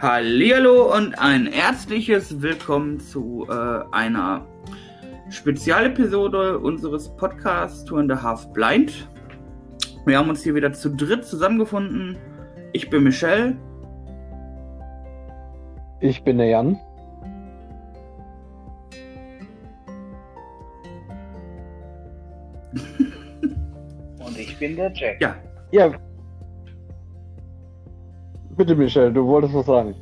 Hallihallo und ein herzliches Willkommen zu äh, einer Spezialepisode unseres Podcasts Two and a Half Blind. Wir haben uns hier wieder zu dritt zusammengefunden. Ich bin Michelle. Ich bin der Jan. Und ich bin der Jack. Ja, Ja. Bitte, Michelle, du wolltest was sagen.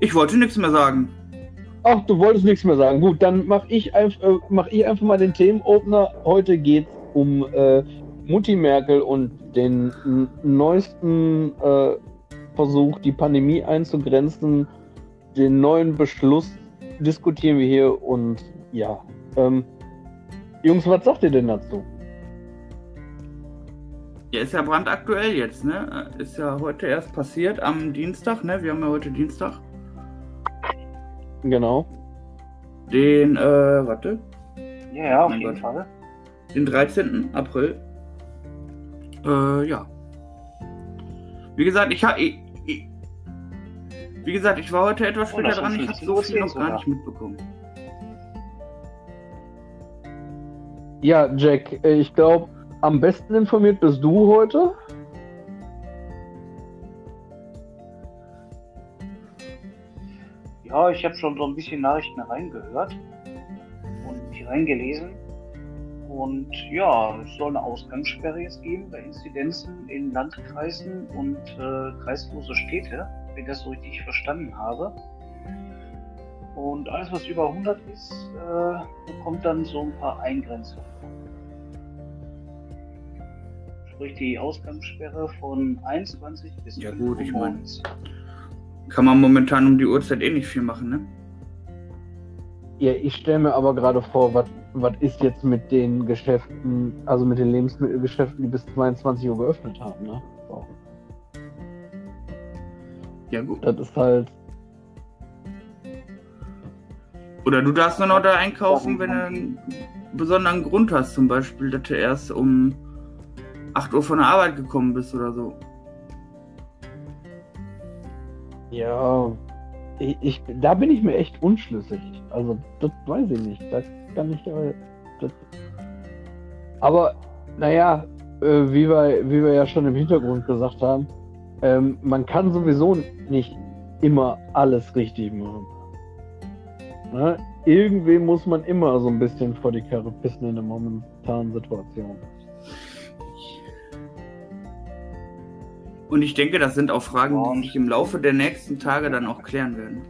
ich wollte nichts mehr sagen. Ach, du wolltest nichts mehr sagen. Gut, dann mache ich, äh, mach ich einfach mal den Themenopener. Heute geht es um äh, Mutti Merkel und den neuesten äh, Versuch, die Pandemie einzugrenzen. Den neuen Beschluss diskutieren wir hier und ja. Ähm, Jungs, was sagt ihr denn dazu? Ja, ist ja brandaktuell jetzt, ne? Ist ja heute erst passiert am Dienstag, ne? Wir haben ja heute Dienstag. Genau. Den, äh, warte, Ja, ja, auf Mein jeden Gott. Fall. den 13. April. Äh, ja. Wie gesagt, ich habe. Wie gesagt, ich war heute etwas Oh, später ist dran. Ich habe so 15:10 viel noch gar nicht mitbekommen. Ja, Jack, ich glaube, am besten informiert bist du heute. Ja, ich habe schon so ein bisschen Nachrichten reingehört und reingelesen. Und ja, es soll eine Ausgangssperre jetzt geben bei Inzidenzen in Landkreisen und äh, kreislose Städte, wenn ich das so richtig verstanden habe. Und alles, was über 100 ist, äh, bekommt dann so ein paar Eingrenzungen. Sprich die Ausgangssperre von 21 bis Ja, 5 gut, ich Uhr mein- morgens. Kann man momentan um die Uhrzeit eh nicht viel machen, ne? Ja, ich stelle mir aber gerade vor, was ist jetzt mit den Geschäften, also mit den Lebensmittelgeschäften, die bis 22 Uhr geöffnet haben, ne? So. Ja, gut. Das ist halt, Oder du darfst nur noch da einkaufen, wenn du einen besonderen Grund hast. Zum Beispiel, dass du erst um 8 Uhr von der Arbeit gekommen bist oder so. ja, ich, ich, da bin ich mir echt unschlüssig. Also, das weiß ich nicht. Das kann ich aber. Das, aber, naja, äh, wie, wir, wie wir ja schon im Hintergrund gesagt haben, ähm, man kann sowieso nicht immer alles richtig machen. Ne? Irgendwem muss man immer so ein bisschen vor die Karre pissen in der momentanen Situation. Und ich denke, das sind auch Fragen, Ja, die sich im Laufe der nächsten Tage dann auch klären werden.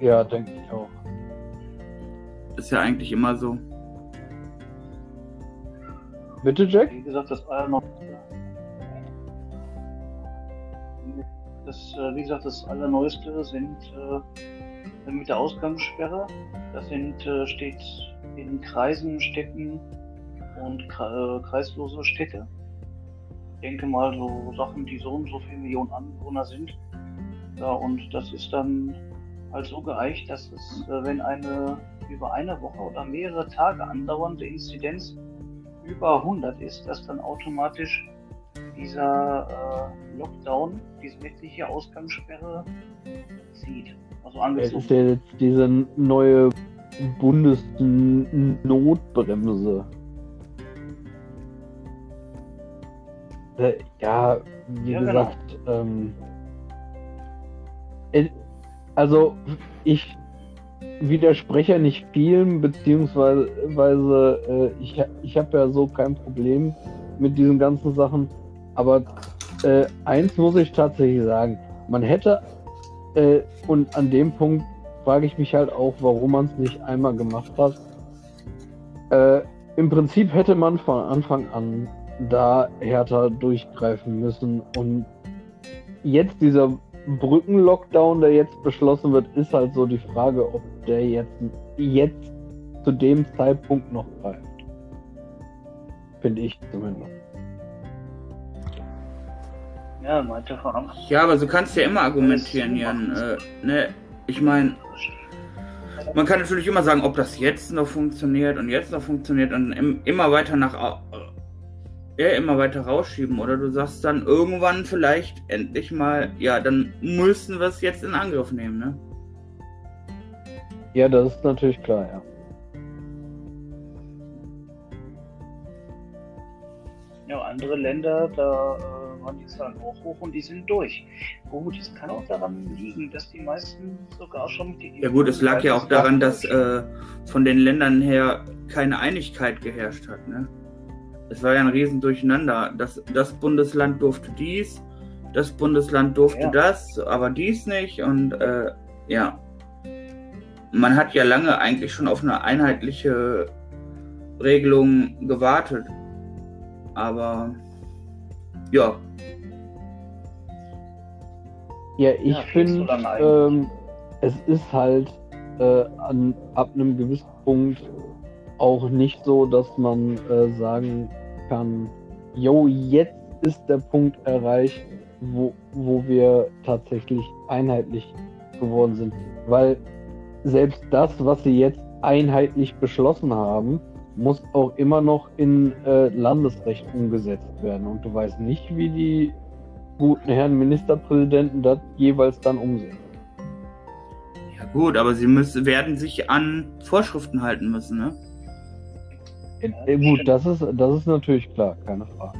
Ja, denke ich auch. Ist ja eigentlich immer so. Bitte, Jack? Wie gesagt, das Allerneueste. Das, äh, wie gesagt, das Allerneueste sind äh, mit der Ausgangssperre. Das sind, äh, steht in Kreisen, Städten und äh, kreislose Städte. Ich denke mal so Sachen, die so und so viele Millionen Anwohner sind. Ja, und das ist dann halt so geeicht, dass es, äh, wenn eine über eine Woche oder mehrere Tage andauernde Inzidenz über 100 ist, dass dann automatisch dieser äh, Lockdown, diese nächtliche Ausgangssperre zieht. Also angezogen. ist ja jetzt diese neue Bundesnotbremse. Äh, Ja, wie Ja, genau. gesagt, ähm, äh, also ich widerspreche nicht vielen, beziehungsweise weise, äh, ich, ich habe ja so kein Problem mit diesen ganzen Sachen, aber äh, eins muss ich tatsächlich sagen, man hätte äh, und an dem Punkt frage ich mich halt auch, warum man es nicht einmal gemacht hat. Äh, Im Prinzip hätte man von Anfang an da härter durchgreifen müssen. Und jetzt dieser Brückenlockdown, der jetzt beschlossen wird, ist halt so die Frage, ob der jetzt, jetzt zu dem Zeitpunkt noch greift. Finde ich zumindest. Ja, meinte von Anfang Ja, aber so kannst du ja immer argumentieren, Jan. Äh, ne, ich meine, man kann natürlich immer sagen, ob das jetzt noch funktioniert und jetzt noch funktioniert und im, immer weiter nach ja, immer weiter rausschieben. Oder du sagst dann irgendwann vielleicht endlich mal, ja, dann müssen wir es jetzt in Angriff nehmen, ne? Ja, das ist natürlich klar, ja. Ja, andere Länder, da äh, waren die Zahlen auch hoch und die sind durch. Gut, es kann auch daran liegen, dass die meisten sogar schon mit Ja gut, es lag ja auch daran, dass äh, von den Ländern her keine Einigkeit geherrscht hat, ne? Es war ja ein Riesendurcheinander. Das, das Bundesland durfte dies, das Bundesland durfte Ja. das, aber dies nicht und äh, ja. Man hat ja lange eigentlich schon auf eine einheitliche Regelung gewartet. Aber ja, Ja, ich Ja, finde, ähm, es ist halt äh, an, ab einem gewissen Punkt auch nicht so, dass man äh, sagen kann, jo, jetzt ist der Punkt erreicht, wo, wo wir tatsächlich einheitlich geworden sind. Weil selbst das, was sie jetzt einheitlich beschlossen haben, muss auch immer noch in äh, Landesrecht umgesetzt werden. Und du weißt nicht, wie die guten Herren Ministerpräsidenten das jeweils dann umsetzen. ja gut, aber sie müssen, werden sich an Vorschriften halten müssen, ne? Äh, gut, das ist, das ist natürlich klar, keine Frage.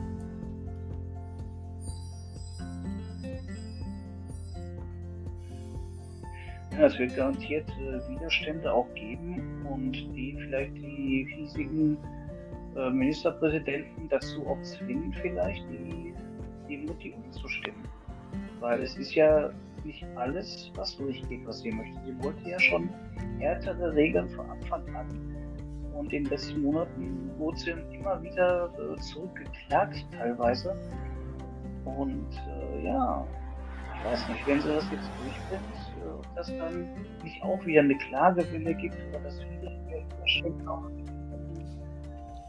Ja, es wird garantiert äh, Widerstände auch geben und die vielleicht die hiesigen äh, Ministerpräsidenten dazu auch zwingen, vielleicht die, die Mutti umzustimmen. Weil es ist ja nicht alles, was durchgeht, was sie möchte. Sie wollte ja schon härtere Regeln von Anfang an. Und in den letzten Monaten wurde sie immer wieder äh, zurückgeklagt teilweise. Und äh, ja, ich weiß nicht, wenn sie das jetzt durchbringt, äh, ob das dann nicht auch wieder eine Klagewelle gibt oder dass viele Widerstände auch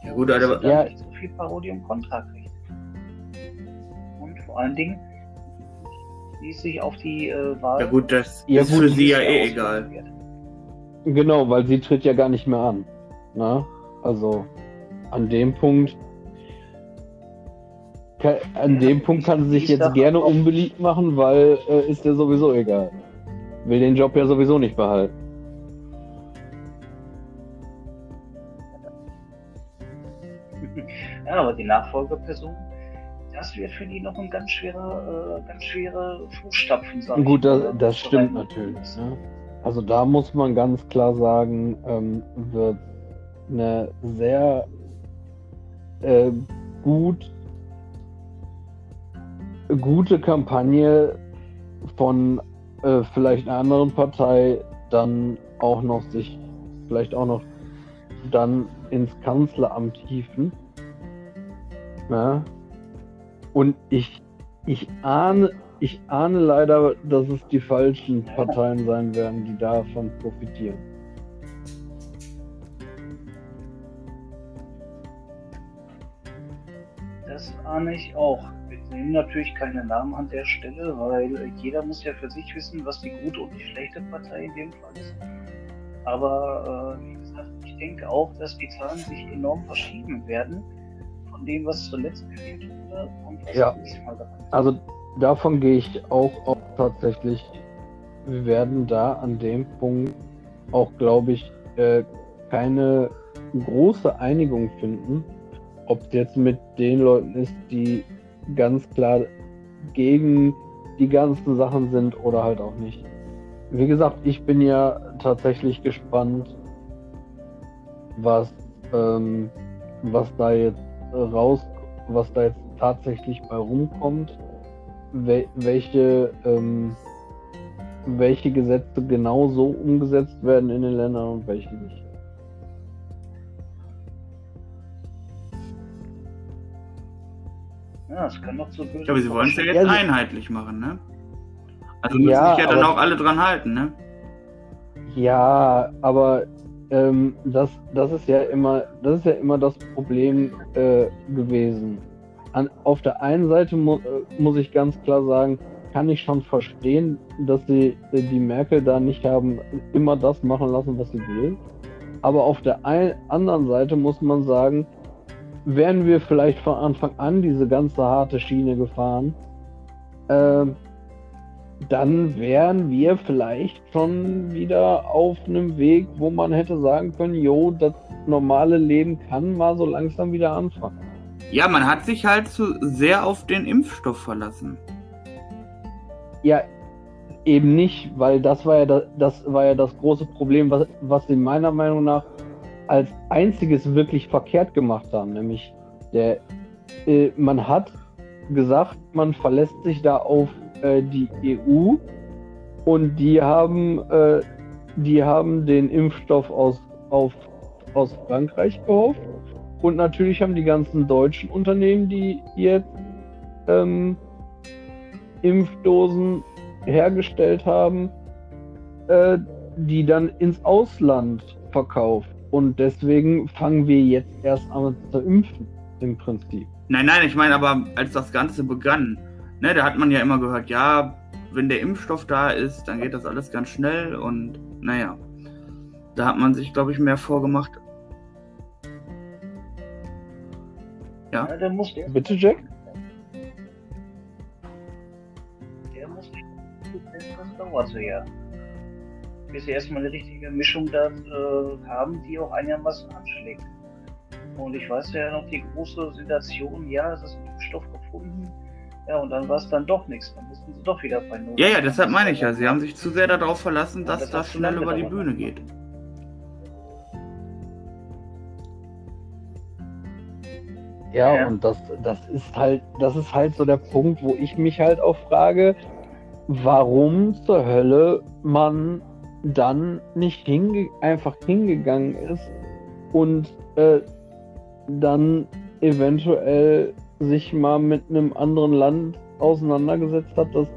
Ja gut, dass aber sie dann Ja. nicht so viel Parodie und Kontra kriegt. Und vor allen Dingen, wie es sich auf die äh, Wahl ja gut, das Ja, ist gut, für sie ja eh egal. wird. Genau, weil sie tritt ja gar nicht mehr an. Na? Also an dem Punkt. ka- An dem Punkt kann sie sich jetzt gerne unbeliebt machen, weil äh, ist ja sowieso egal. Will den Job ja sowieso nicht behalten. Ja, aber die Nachfolgeperson, das wird für die noch ein ganz schwerer, äh, ganz schwere Fußstapfen sein. Gut, das, das stimmt natürlich. Ne? Also da muss man ganz klar sagen, ähm, wird eine sehr äh, gut gute Kampagne von äh, vielleicht einer anderen Partei dann auch noch sich vielleicht auch noch dann ins Kanzleramt hieven. Ja. Und ich, ich ahne, ich ahne leider, dass es die falschen Parteien sein werden, die davon profitieren. Ahne ich auch. Wir nehmen natürlich keine Namen an der Stelle, weil jeder muss ja für sich wissen, was die gute und die schlechte Partei in dem Fall ist. Aber äh, wie gesagt, ich denke auch, dass die Zahlen sich enorm verschieben werden von dem, was zuletzt gewählt wurde und was Ja. diesmal ist. Also davon gehe ich auch, auch tatsächlich. Wir werden da an dem Punkt auch, glaube ich, äh, keine große Einigung finden, ob es jetzt mit den Leuten ist, die ganz klar gegen die ganzen Sachen sind oder halt auch nicht. Wie gesagt, ich bin ja tatsächlich gespannt, was, ähm, was da jetzt raus, was da jetzt tatsächlich bei rumkommt, wel welche, ähm, welche Gesetze genau so umgesetzt werden in den Ländern und welche nicht. Ja, es kann noch zu bösen Ja, aber sie wollen es ja jetzt Ja, einheitlich machen, ne? Also müssen Ja, sich ja dann auch alle dran halten, ne? Ja, aber ähm, das, das ist ja immer, das ist ja immer das Problem äh, gewesen. An, auf der einen Seite mu äh, muss ich ganz klar sagen, kann ich schon verstehen, dass sie äh, die Merkel da nicht haben immer das machen lassen, was sie will. Aber auf der ein, anderen Seite muss man sagen, wären wir vielleicht von Anfang an diese ganze harte Schiene gefahren, äh, dann wären wir vielleicht schon wieder auf einem Weg, wo man hätte sagen können, jo, das normale Leben kann mal so langsam wieder anfangen. Ja, man hat sich halt zu sehr auf den Impfstoff verlassen. Ja, eben nicht, weil das war ja das, das war ja das große Problem, was, was sie meiner Meinung nach als einziges wirklich verkehrt gemacht haben, nämlich der, äh, man hat gesagt, man verlässt sich da auf äh, die EU und die haben, äh, die haben den Impfstoff aus, auf, aus Frankreich gehofft und natürlich haben die ganzen deutschen Unternehmen, die jetzt ähm, Impfdosen hergestellt haben, äh, die dann ins Ausland verkauft. Und deswegen fangen wir jetzt erst an zu impfen, im Prinzip. Nein, nein, ich meine aber, als das Ganze begann, ne, da hat man ja immer gehört, ja, wenn der Impfstoff da ist, dann geht das alles ganz schnell und naja, da hat man sich, glaube ich, mehr vorgemacht. Ja, ja dann muss der. Bitte, Jack? Der muss das dauert so ja. Bis sie erstmal eine richtige Mischung dann äh, haben, die auch einigermaßen anschlägt. Und ich weiß ja noch die große Sensation, ja, es ist ein Impfstoff gefunden. Ja, und dann war es dann doch nichts. Dann mussten sie doch wieder bei Null. Ja, ja, deshalb meine ich ja. Sie haben sich zu sehr darauf verlassen, dass das, das schnell über die Bühne geht. Ja, ja, und das, das ist halt, das ist halt so der Punkt, wo ich mich halt auch frage, warum zur Hölle man dann nicht hinge einfach hingegangen ist und äh, dann eventuell sich mal mit einem anderen Land auseinandergesetzt hat, dass,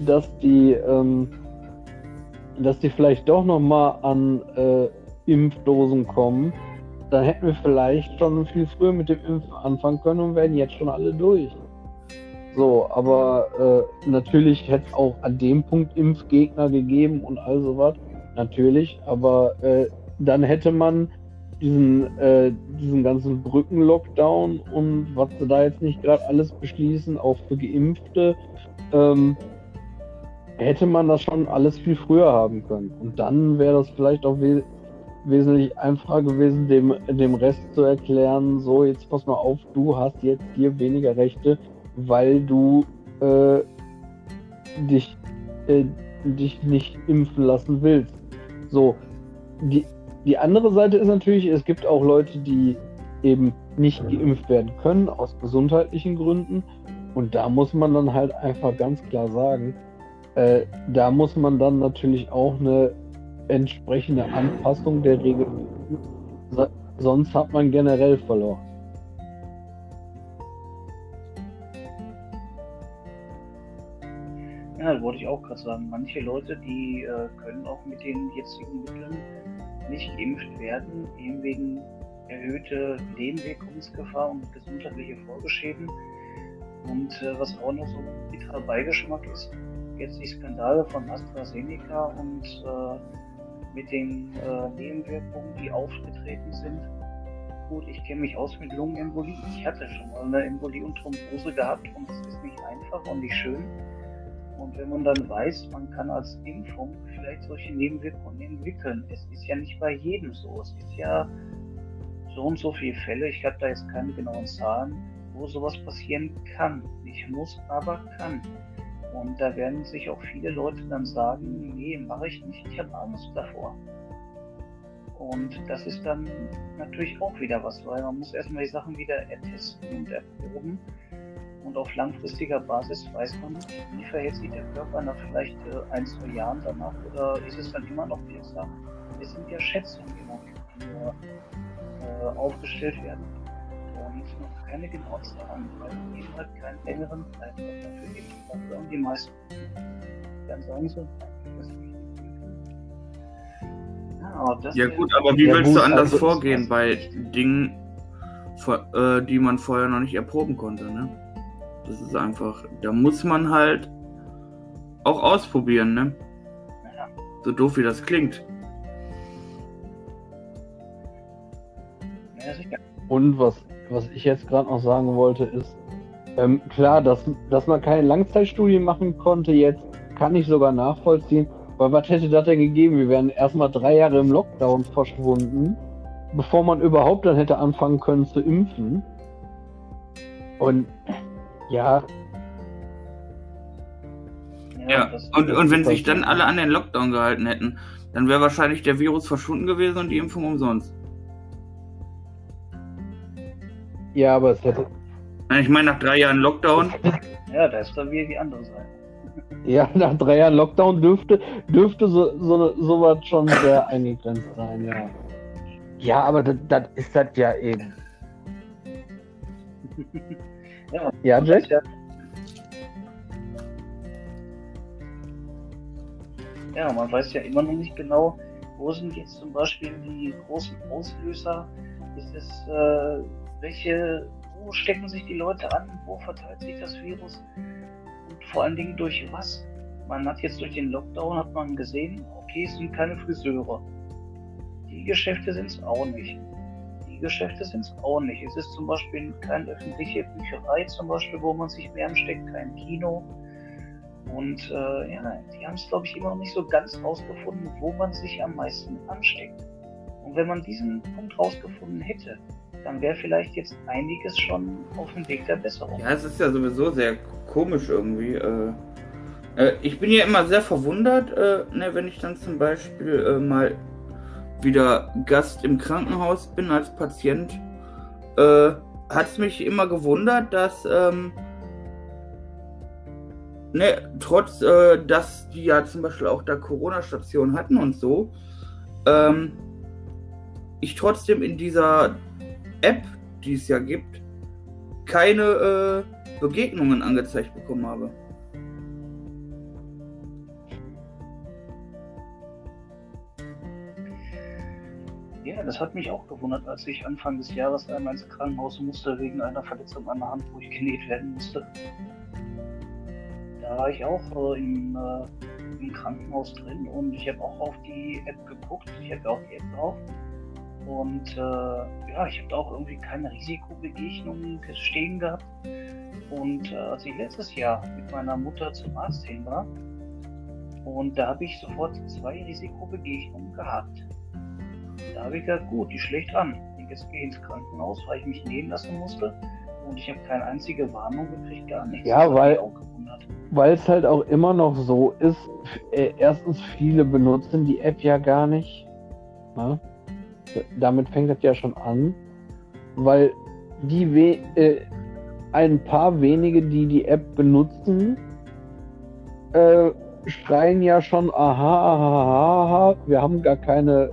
dass die ähm, dass die vielleicht doch noch mal an äh, Impfdosen kommen, dann hätten wir vielleicht schon viel früher mit dem Impfen anfangen können und wären jetzt schon alle durch. So, aber äh, natürlich hätte es auch an dem Punkt Impfgegner gegeben und all sowas. Natürlich, aber äh, dann hätte man diesen, äh, diesen ganzen Brücken-Lockdown und was sie da jetzt nicht gerade alles beschließen, auch für Geimpfte, ähm, hätte man das schon alles viel früher haben können. Und dann wäre das vielleicht auch we wesentlich einfacher gewesen, dem, dem Rest zu erklären, so jetzt pass mal auf, du hast jetzt hier weniger Rechte, weil du äh, dich, äh, dich nicht impfen lassen willst. So, die, die andere Seite ist natürlich, es gibt auch Leute, die eben nicht geimpft werden können aus gesundheitlichen Gründen. Und da muss man dann halt einfach ganz klar sagen, äh, da muss man dann natürlich auch eine entsprechende Anpassung der Regeln. Sonst hat man generell verloren. Ja, das wollte ich auch gerade sagen. Manche Leute, die äh, können auch mit den jetzigen Mitteln nicht geimpft werden, eben wegen erhöhte Nebenwirkungsgefahr und gesundheitliche Folgeschäden. Und äh, was auch noch so ein bitterer Beigeschmack ist, jetzt die Skandale von AstraZeneca und äh, mit den äh, Nebenwirkungen, die aufgetreten sind. Gut, ich kenne mich aus mit Lungenembolie. Ich hatte schon mal eine Embolie und Thrombose gehabt und es ist nicht einfach und nicht schön. Und wenn man dann weiß, man kann als Impfung vielleicht solche Nebenwirkungen entwickeln, es ist ja nicht bei jedem so. Es ist ja so und so viele Fälle, ich habe da jetzt keine genauen Zahlen, wo sowas passieren kann. Nicht muss, aber kann. Und da werden sich auch viele Leute dann sagen, nee, mache ich nicht, ich habe Angst davor. Und das ist dann natürlich auch wieder was, weil man muss erstmal die Sachen wieder ertesten und erproben. Und auf langfristiger Basis weiß man nicht, wie verhält sich der Körper nach vielleicht äh, ein, zwei Jahren danach oder ist es dann immer noch wirksam? Es sind ja Schätzungen, die nur äh, aufgestellt werden und noch keine genauen Zahlen, weil es eben halt keinen längeren Zeitraum dafür gibt. Dafür haben die meisten dann sagen so, ja, ja gut, aber wie willst du anders also vorgehen bei Dingen, äh, die man vorher noch nicht erproben konnte, ne? Das ist einfach, da muss man halt auch ausprobieren, ne? Ja. So doof wie das klingt. Und was, was ich jetzt gerade noch sagen wollte, ist, ähm, klar, dass, dass man keine Langzeitstudien machen konnte, jetzt kann ich sogar nachvollziehen. Weil was hätte das denn gegeben? Wir wären erstmal drei Jahre im Lockdown verschwunden, bevor man überhaupt dann hätte anfangen können zu impfen. Und ja. Ja, und, und wenn sich dann alle an den Lockdown gehalten hätten, dann wäre wahrscheinlich der Virus verschwunden gewesen und die Impfung umsonst. Ja, aber es hätte. Ich meine, nach drei Jahren Lockdown. Ja, da ist dann wieder die andere Seite. Ja, nach drei Jahren Lockdown dürfte, dürfte so, so, sowas schon sehr eingegrenzt sein, ja. Ja, aber das, das ist das ja eben. Ja, Ja, Jack? ja. Man weiß ja immer noch nicht genau, wo sind jetzt zum Beispiel die großen Auslöser? Ist es, äh, welche, wo stecken sich die Leute an? Wo verteilt sich das Virus? Und vor allen Dingen durch was? Man hat jetzt durch den Lockdown hat man gesehen, okay, es sind keine Friseure. Die Geschäfte sind es auch nicht. Geschäfte sind es auch nicht. Es ist zum Beispiel keine öffentliche Bücherei, zum Beispiel, wo man sich mehr ansteckt, kein Kino. Und äh, ja, die haben es, glaube ich, immer noch nicht so ganz rausgefunden, wo man sich am meisten ansteckt. Und wenn man diesen Punkt rausgefunden hätte, dann wäre vielleicht jetzt einiges schon auf dem Weg der Besserung. Ja, es ist ja sowieso sehr komisch irgendwie. Äh, äh, ich bin ja immer sehr verwundert, äh, ne, wenn ich dann zum Beispiel äh, mal wieder Gast im Krankenhaus bin als Patient. Äh, Hat es mich immer gewundert, dass ähm, ne, trotz, äh, dass die ja zum Beispiel auch da Corona-Stationen hatten und so, ähm, ich trotzdem in dieser App, die es ja gibt, keine äh, Begegnungen angezeigt bekommen habe. Ja, das hat mich auch gewundert, als ich Anfang des Jahres einmal ins Krankenhaus musste wegen einer Verletzung an der Hand, wo ich genäht werden musste. Da war ich auch äh, im, äh, im Krankenhaus drin und ich habe auch auf die App geguckt. Ich habe auch die App drauf. Und äh, ja, ich habe da auch irgendwie keine Risikobegegnungen stehen gehabt. Und äh, als ich letztes Jahr mit meiner Mutter zum Arzt hin war, und da habe ich sofort zwei Risikobegegnungen gehabt. Da habe ich gesagt, gut, die schlägt an. Und jetzt gehe ich ins Krankenhaus, weil ich mich nähen lassen musste. Und ich habe keine einzige Warnung gekriegt, gar nichts. Ja, weil-. Weil es halt auch immer noch so ist, äh, erstens viele benutzen die App ja gar nicht. Ne? Damit fängt das ja schon an. Weil die we äh, ein paar wenige, die die App benutzen, äh, schreien ja schon, aha, aha, aha, aha, wir haben gar keine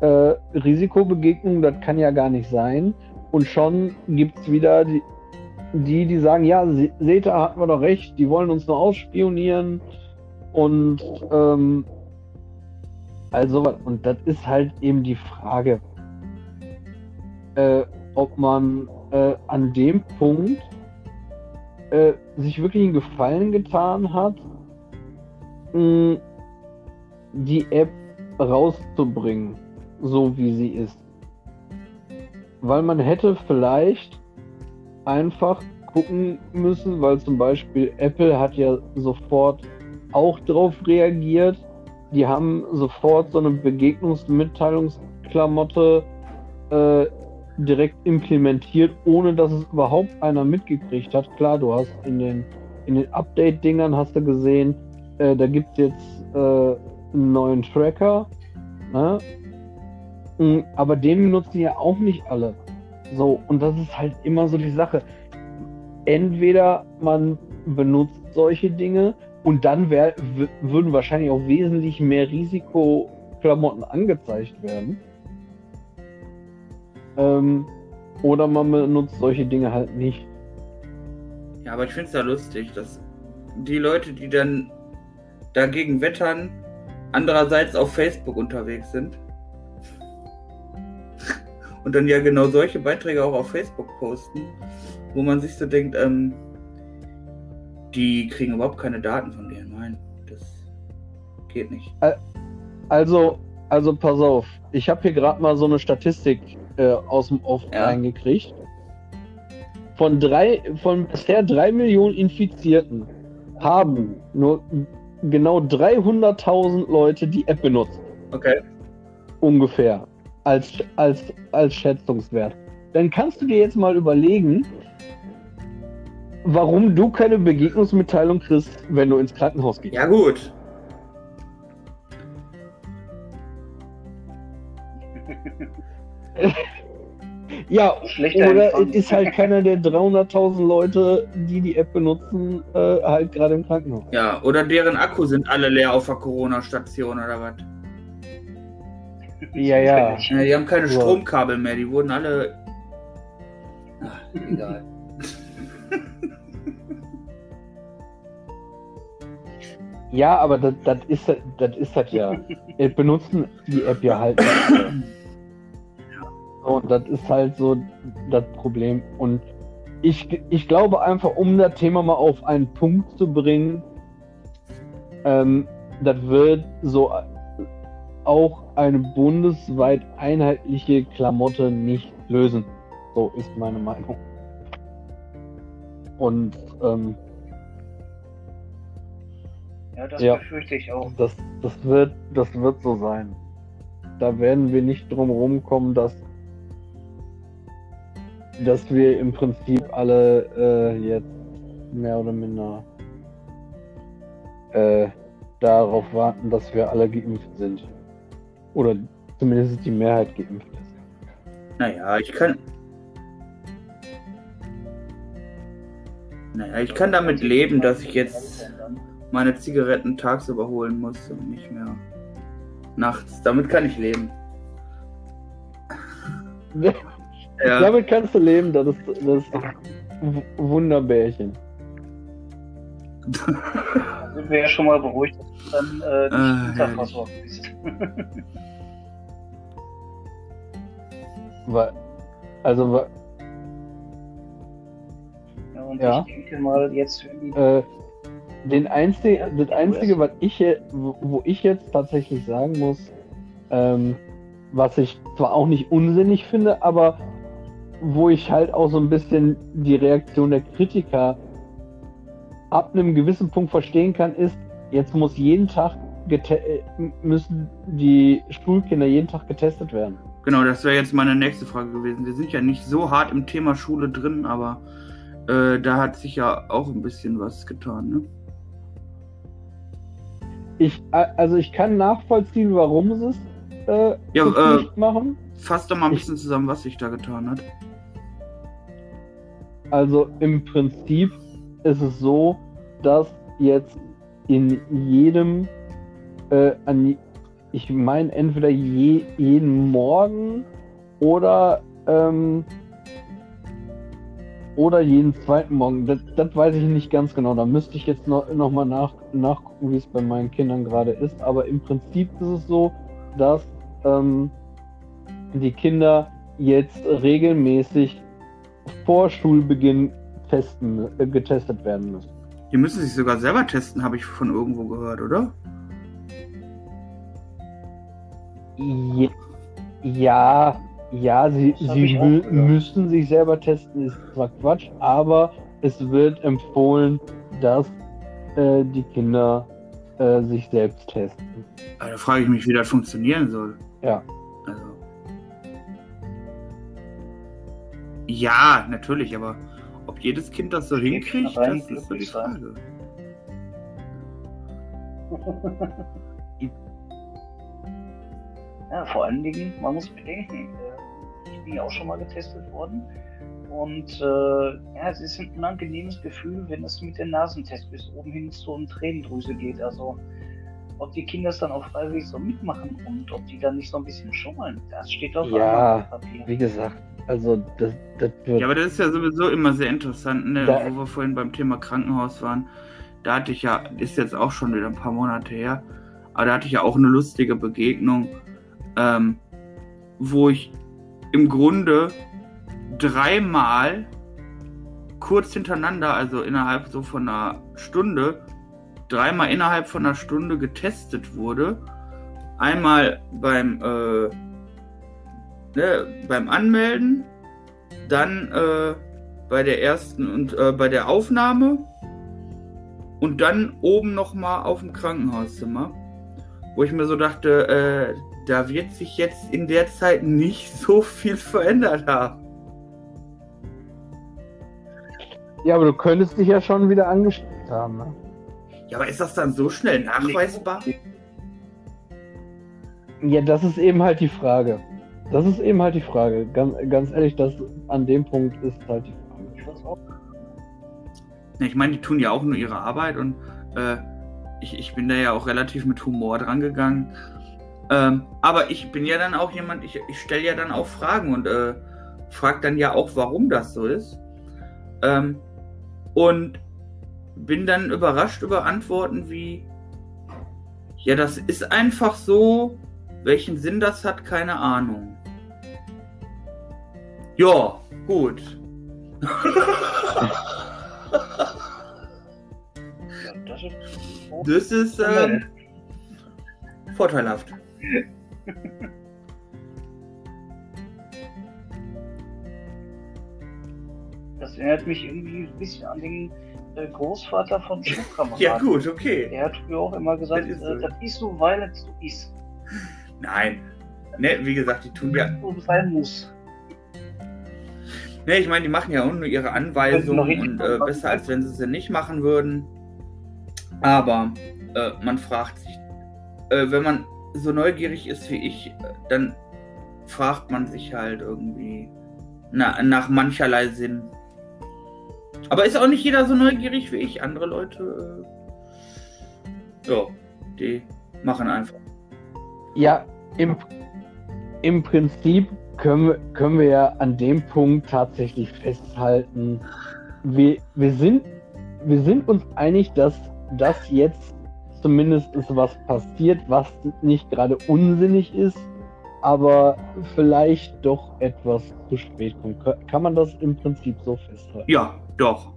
äh, Risikobegegnung, das kann ja gar nicht sein. Und schon gibt es wieder die, die, die sagen, ja, Se- SETA hatten wir doch recht, die wollen uns nur ausspionieren und ähm, also. Und das ist halt eben die Frage, äh, ob man äh, an dem Punkt äh, sich wirklich einen Gefallen getan hat, mh, die App rauszubringen, so wie sie ist. Weil man hätte vielleicht einfach gucken müssen, weil zum Beispiel Apple hat ja sofort auch darauf reagiert. Die haben sofort so eine Begegnungsmitteilungsklamotte äh, direkt implementiert, ohne dass es überhaupt einer mitgekriegt hat. Klar, du hast in den, in den Update-Dingern hast du gesehen, äh, da gibt es jetzt äh, einen neuen Tracker. Ne? Mm, Aber den benutzen ja auch nicht alle. So, und das ist halt immer so die Sache. Entweder man benutzt solche Dinge und dann wär, würden wahrscheinlich auch wesentlich mehr Risikoklamotten angezeigt werden. Ähm, oder man benutzt solche Dinge halt nicht. Ja, aber ich finde es ja lustig, dass die Leute, die dann dagegen wettern, andererseits auf Facebook unterwegs sind. Und dann ja genau solche Beiträge auch auf Facebook posten, wo man sich so denkt, ähm, die kriegen überhaupt keine Daten von denen. Nein, das geht nicht. Also, also pass auf, ich habe hier gerade mal so eine Statistik äh, aus dem Off Ja. reingekriegt. von drei, von bisher drei Millionen Infizierten haben nur genau 300.000 Leute die App benutzt. Okay. Ungefähr. Als, als, als Schätzungswert. Dann kannst du dir jetzt mal überlegen, warum du keine Begegnungsmitteilung kriegst, wenn du ins Krankenhaus gehst. Ja, gut. Ja, Schlechter oder Empfang. es ist halt keiner der 300.000 Leute, die die App benutzen, äh, halt gerade im Krankenhaus. Ja, oder deren Akku sind alle leer auf der Corona-Station oder was? Ja, ja. Ja, die haben keine Ja. Stromkabel mehr, die wurden alle. Ach, egal. Ja, aber das, das ist das ist halt ja. Wir benutzen die App ja halt. Und das ist halt so das Problem. Und ich, ich glaube einfach, um das Thema mal auf einen Punkt zu bringen, ähm, das wird so auch eine bundesweit einheitliche Klamotte nicht lösen. So ist meine Meinung. Und ähm, Ja, das Ja. befürchte ich auch. Das, das, wird, das wird so sein. Da werden wir nicht drum rumkommen, dass, dass wir im Prinzip alle äh, jetzt mehr oder minder äh, darauf warten, dass wir alle geimpft sind. Oder zumindest die Mehrheit geimpft ist. Naja, ich kann. Naja, ich kann damit leben, dass ich jetzt meine Zigaretten tagsüber holen muss und nicht mehr nachts. Damit kann ich leben. Ja, Damit kannst du leben, das ist das ist Wunderbärchen. Da sind wir ja schon mal beruhigt, dass du dann äh, Ah, nicht unterversorgt bist. Weil, also, wa- Ja, und Ja. ich denke mal, jetzt für die Äh, den einzig, das Einzige, was ich, wo ich jetzt tatsächlich sagen muss, ähm, was ich zwar auch nicht unsinnig finde, aber wo ich halt auch so ein bisschen die Reaktion der Kritiker ab einem gewissen Punkt verstehen kann, ist, jetzt muss jeden Tag äh, müssen die Schulkinder jeden Tag getestet werden. genau, das wäre jetzt meine nächste Frage gewesen. Wir sind ja nicht so hart im Thema Schule drin, aber äh, da hat sich ja auch ein bisschen was getan, ne? Ich, also ich kann nachvollziehen, warum sie es äh, Ja, äh, machen. Fass doch mal ein Ich- bisschen zusammen, was sich da getan hat. Also im Prinzip ist es so, dass jetzt in jedem, äh, an, ich meine entweder je, jeden Morgen oder ähm, oder jeden zweiten Morgen. Das, das weiß ich nicht ganz genau. Da müsste ich jetzt noch, noch mal nach, nachgucken, wie es bei meinen Kindern gerade ist. Aber im Prinzip ist es so, dass ähm, die Kinder jetzt regelmäßig vor Schulbeginn testen, äh, getestet werden müssen. Die müssen sich sogar selber testen, habe ich von irgendwo gehört, oder? Je- Ja, ja, sie, sie mü- müssen sich selber testen, ist zwar Quatsch, aber es wird empfohlen, dass äh, die Kinder äh, sich selbst testen. Da frage ich mich, wie das funktionieren soll. Ja. Also. Ja, natürlich, aber ob jedes Kind das so hinkriegt, das ist so die. Frage. Ja, vor allen Dingen, man muss bedenken, äh, ich bin ja auch schon mal getestet worden. Und äh, ja, es ist ein unangenehmes Gefühl, wenn es mit der Nasentest bis oben hin zur Tränendrüse geht. Also ob die Kinder es dann auch freiwillig so mitmachen und ob die dann nicht so ein bisschen schummeln, das steht auf Ja, einem Papier. Wie gesagt, also das, das wird. Ja, aber das ist ja sowieso immer sehr interessant, ne? Da- wo wir vorhin beim Thema Krankenhaus waren. Da hatte ich ja, ist jetzt auch schon wieder ein paar Monate her, aber da hatte ich ja auch eine lustige Begegnung, ähm, wo ich im Grunde dreimal kurz hintereinander, also innerhalb so von einer Stunde, dreimal innerhalb von einer Stunde getestet wurde. Einmal beim, äh, ne, beim Anmelden, dann äh, bei der ersten und äh, bei der Aufnahme und dann oben nochmal auf dem Krankenhauszimmer, wo ich mir so dachte, äh, da wird sich jetzt in der Zeit nicht so viel verändert haben. Ja, aber du könntest dich ja schon wieder angesteckt haben. Ne? Ja, aber ist das dann so schnell nachweisbar? Ja, das ist eben halt die Frage. Das ist eben halt die Frage. Ganz, ganz ehrlich, das an dem Punkt ist halt die Frage. Ich weiß auch. Ja, Ich meine, die tun ja auch nur ihre Arbeit und äh, ich, ich bin da ja auch relativ mit Humor dran gegangen. Ähm, aber ich bin ja dann auch jemand, ich, ich stelle ja dann auch Fragen und äh, frage dann ja auch, warum das so ist. Ähm, und bin dann überrascht über Antworten wie, ja, das ist einfach so, welchen Sinn das hat, keine Ahnung. Ja, gut. Das ist ähm, vorteilhaft. Das erinnert mich irgendwie ein bisschen an den Großvater von Schulkameraden. Ja, gut, okay. Er hat früher auch immer gesagt, Das ist äh, so. das isst du, weil es du isst. Nein. Ne, wie gesagt, die tun ja. So sein muss. Ne, ich meine, die machen ja auch nur ihre Anweisungen und äh, besser als wenn sie sie nicht machen würden. Aber äh, man fragt sich, äh, wenn man so neugierig ist wie ich, äh, dann fragt man sich halt irgendwie na, nach mancherlei Sinn. Aber ist auch nicht jeder so neugierig wie ich. Andere Leute, äh, ja, die machen einfach. Ja, im, im Prinzip können wir, können wir ja an dem Punkt tatsächlich festhalten, wir, wir, sind, wir sind uns einig, dass das jetzt zumindest ist was passiert, was nicht gerade unsinnig ist, aber vielleicht doch etwas zu spät kommt. Ka- Kann man das im Prinzip so festhalten? Ja, doch.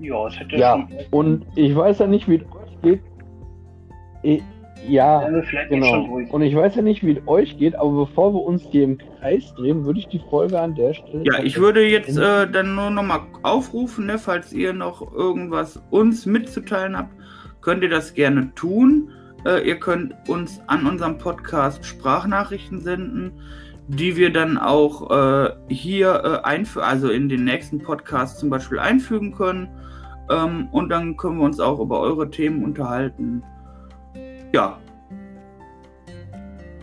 Ja, es hätte Ja, schon- und ich weiß ja nicht, wie es euch geht. Ich, ja, Genau. Und ich weiß ja nicht, wie es euch geht, aber bevor wir uns hier im Kreis drehen, würde ich die Folge an der Stelle. Ja, ich würde jetzt äh, dann nur nochmal aufrufen, ne, falls ihr noch irgendwas uns mitzuteilen habt, könnt ihr das gerne tun. Äh, ihr könnt uns an unserem Podcast Sprachnachrichten senden, die wir dann auch äh, hier äh, einfügen, also in den nächsten Podcast zum Beispiel einfügen können. Ähm, und dann können wir uns auch über eure Themen unterhalten. Ja.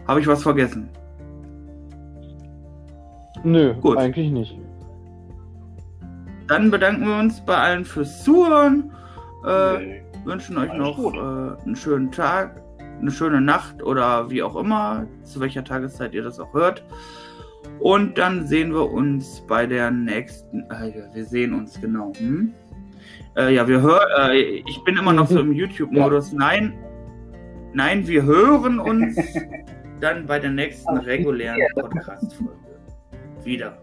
Habe ich was vergessen? Nö, Gut. eigentlich nicht. Dann bedanken wir uns bei allen fürs Zuhören. Äh, Nee. wünschen euch Alles noch äh, einen schönen Tag, eine schöne Nacht oder wie auch immer, zu welcher Tageszeit ihr das auch hört. Und dann sehen wir uns bei der nächsten. Äh, wir sehen uns genau. Hm? Äh, ja, wir hören. Äh, ich bin immer noch so im YouTube-Modus. Nein, nein, wir hören uns dann bei der nächsten regulären Podcast-Folge wieder.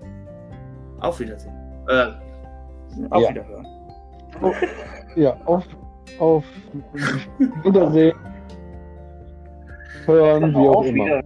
Auf Wiedersehen. Äh, auf Ja. Wiederhören. Ja, auf, auf Wiedersehen. Hören, wie auch immer. Wieder-